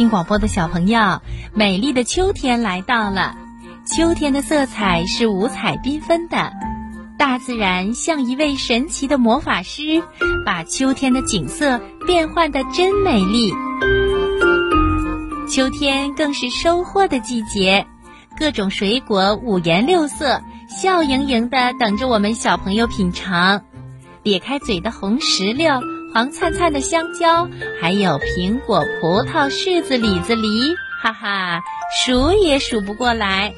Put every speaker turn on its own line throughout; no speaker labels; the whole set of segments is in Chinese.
听广播的小朋友，美丽的秋天来到了。秋天的色彩是五彩缤纷的，大自然像一位神奇的魔法师，把秋天的景色变换的真美丽。秋天更是收获的季节，各种水果五颜六色，笑盈盈的等着我们小朋友品尝。咧开嘴的红石榴。黄灿灿的香蕉，还有苹果、葡萄、柿子、李子、梨，哈哈，数也数不过来。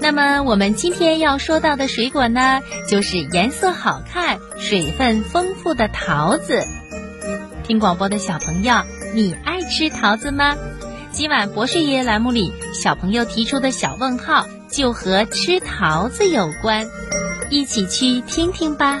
那么，我们今天要说到的水果呢，就是颜色好看、水分丰富的桃子。听广播的小朋友，你爱吃桃子吗？今晚博士爷爷栏目里，小朋友提出的小问号就和吃桃子有关，一起去听听吧。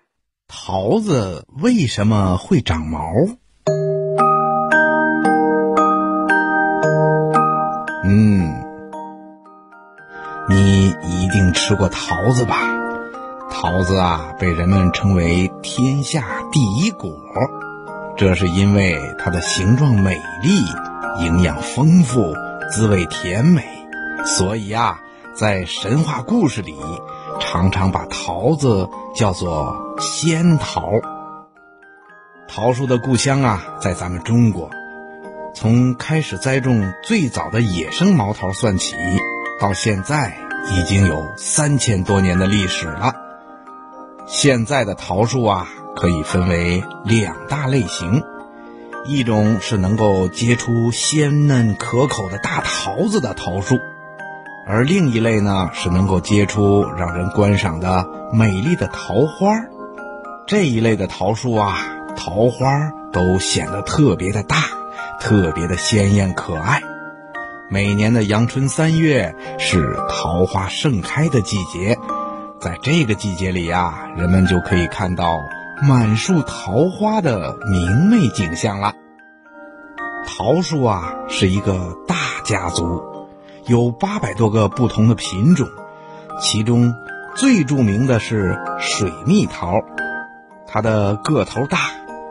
桃子为什么会长毛？嗯，你一定吃过桃子吧？桃子啊，被人们称为天下第一果，这是因为它的形状美丽、营养丰富、滋味甜美，所以啊，在神话故事里。常常把桃子叫做仙桃。桃树的故乡啊，在咱们中国，从开始栽种最早的野生毛桃算起，到现在已经有三千多年的历史了。现在的桃树啊，可以分为两大类型，一种是能够结出鲜嫩可口的大桃子的桃树。而另一类呢，是能够结出让人观赏的美丽的桃花。这一类的桃树啊，桃花都显得特别的大，特别的鲜艳可爱。每年的阳春三月是桃花盛开的季节，在这个季节里呀，人们就可以看到满树桃花的明媚景象了。桃树啊，是一个大家族。有八百多个不同的品种，其中最著名的是水蜜桃，它的个头大，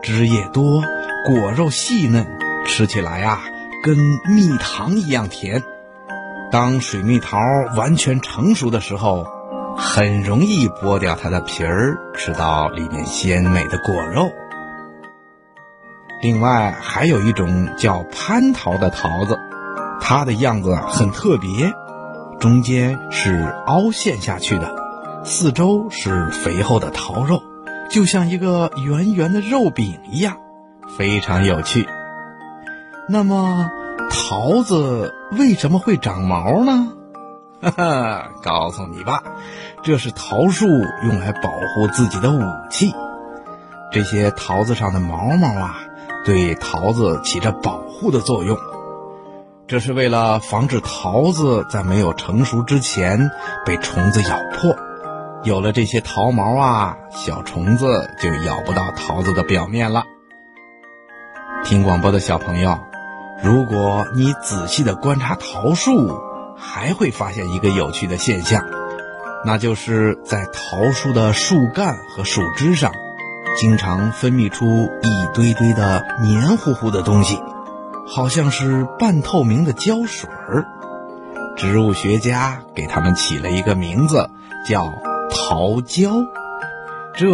枝叶多，果肉细嫩，吃起来啊跟蜜糖一样甜。当水蜜桃完全成熟的时候，很容易剥掉它的皮儿，吃到里面鲜美的果肉。另外还有一种叫蟠桃的桃子。它的样子很特别，中间是凹陷下去的，四周是肥厚的桃肉，就像一个圆圆的肉饼一样，非常有趣。那么，桃子为什么会长毛呢？哈哈，告诉你吧，这是桃树用来保护自己的武器。这些桃子上的毛毛啊，对桃子起着保护的作用。这是为了防止桃子在没有成熟之前被虫子咬破，有了这些桃毛啊，小虫子就咬不到桃子的表面了。听广播的小朋友，如果你仔细的观察桃树，还会发现一个有趣的现象，那就是在桃树的树干和树枝上，经常分泌出一堆堆的黏糊糊的东西。好像是半透明的胶水儿，植物学家给它们起了一个名字，叫桃胶。这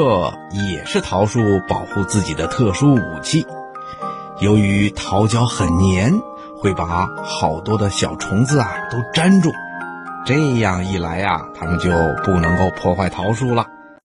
也是桃树保护自己的特殊武器。由于桃胶很黏，会把好多的小虫子啊都粘住，这样一来呀，它们就不能够破坏桃树了。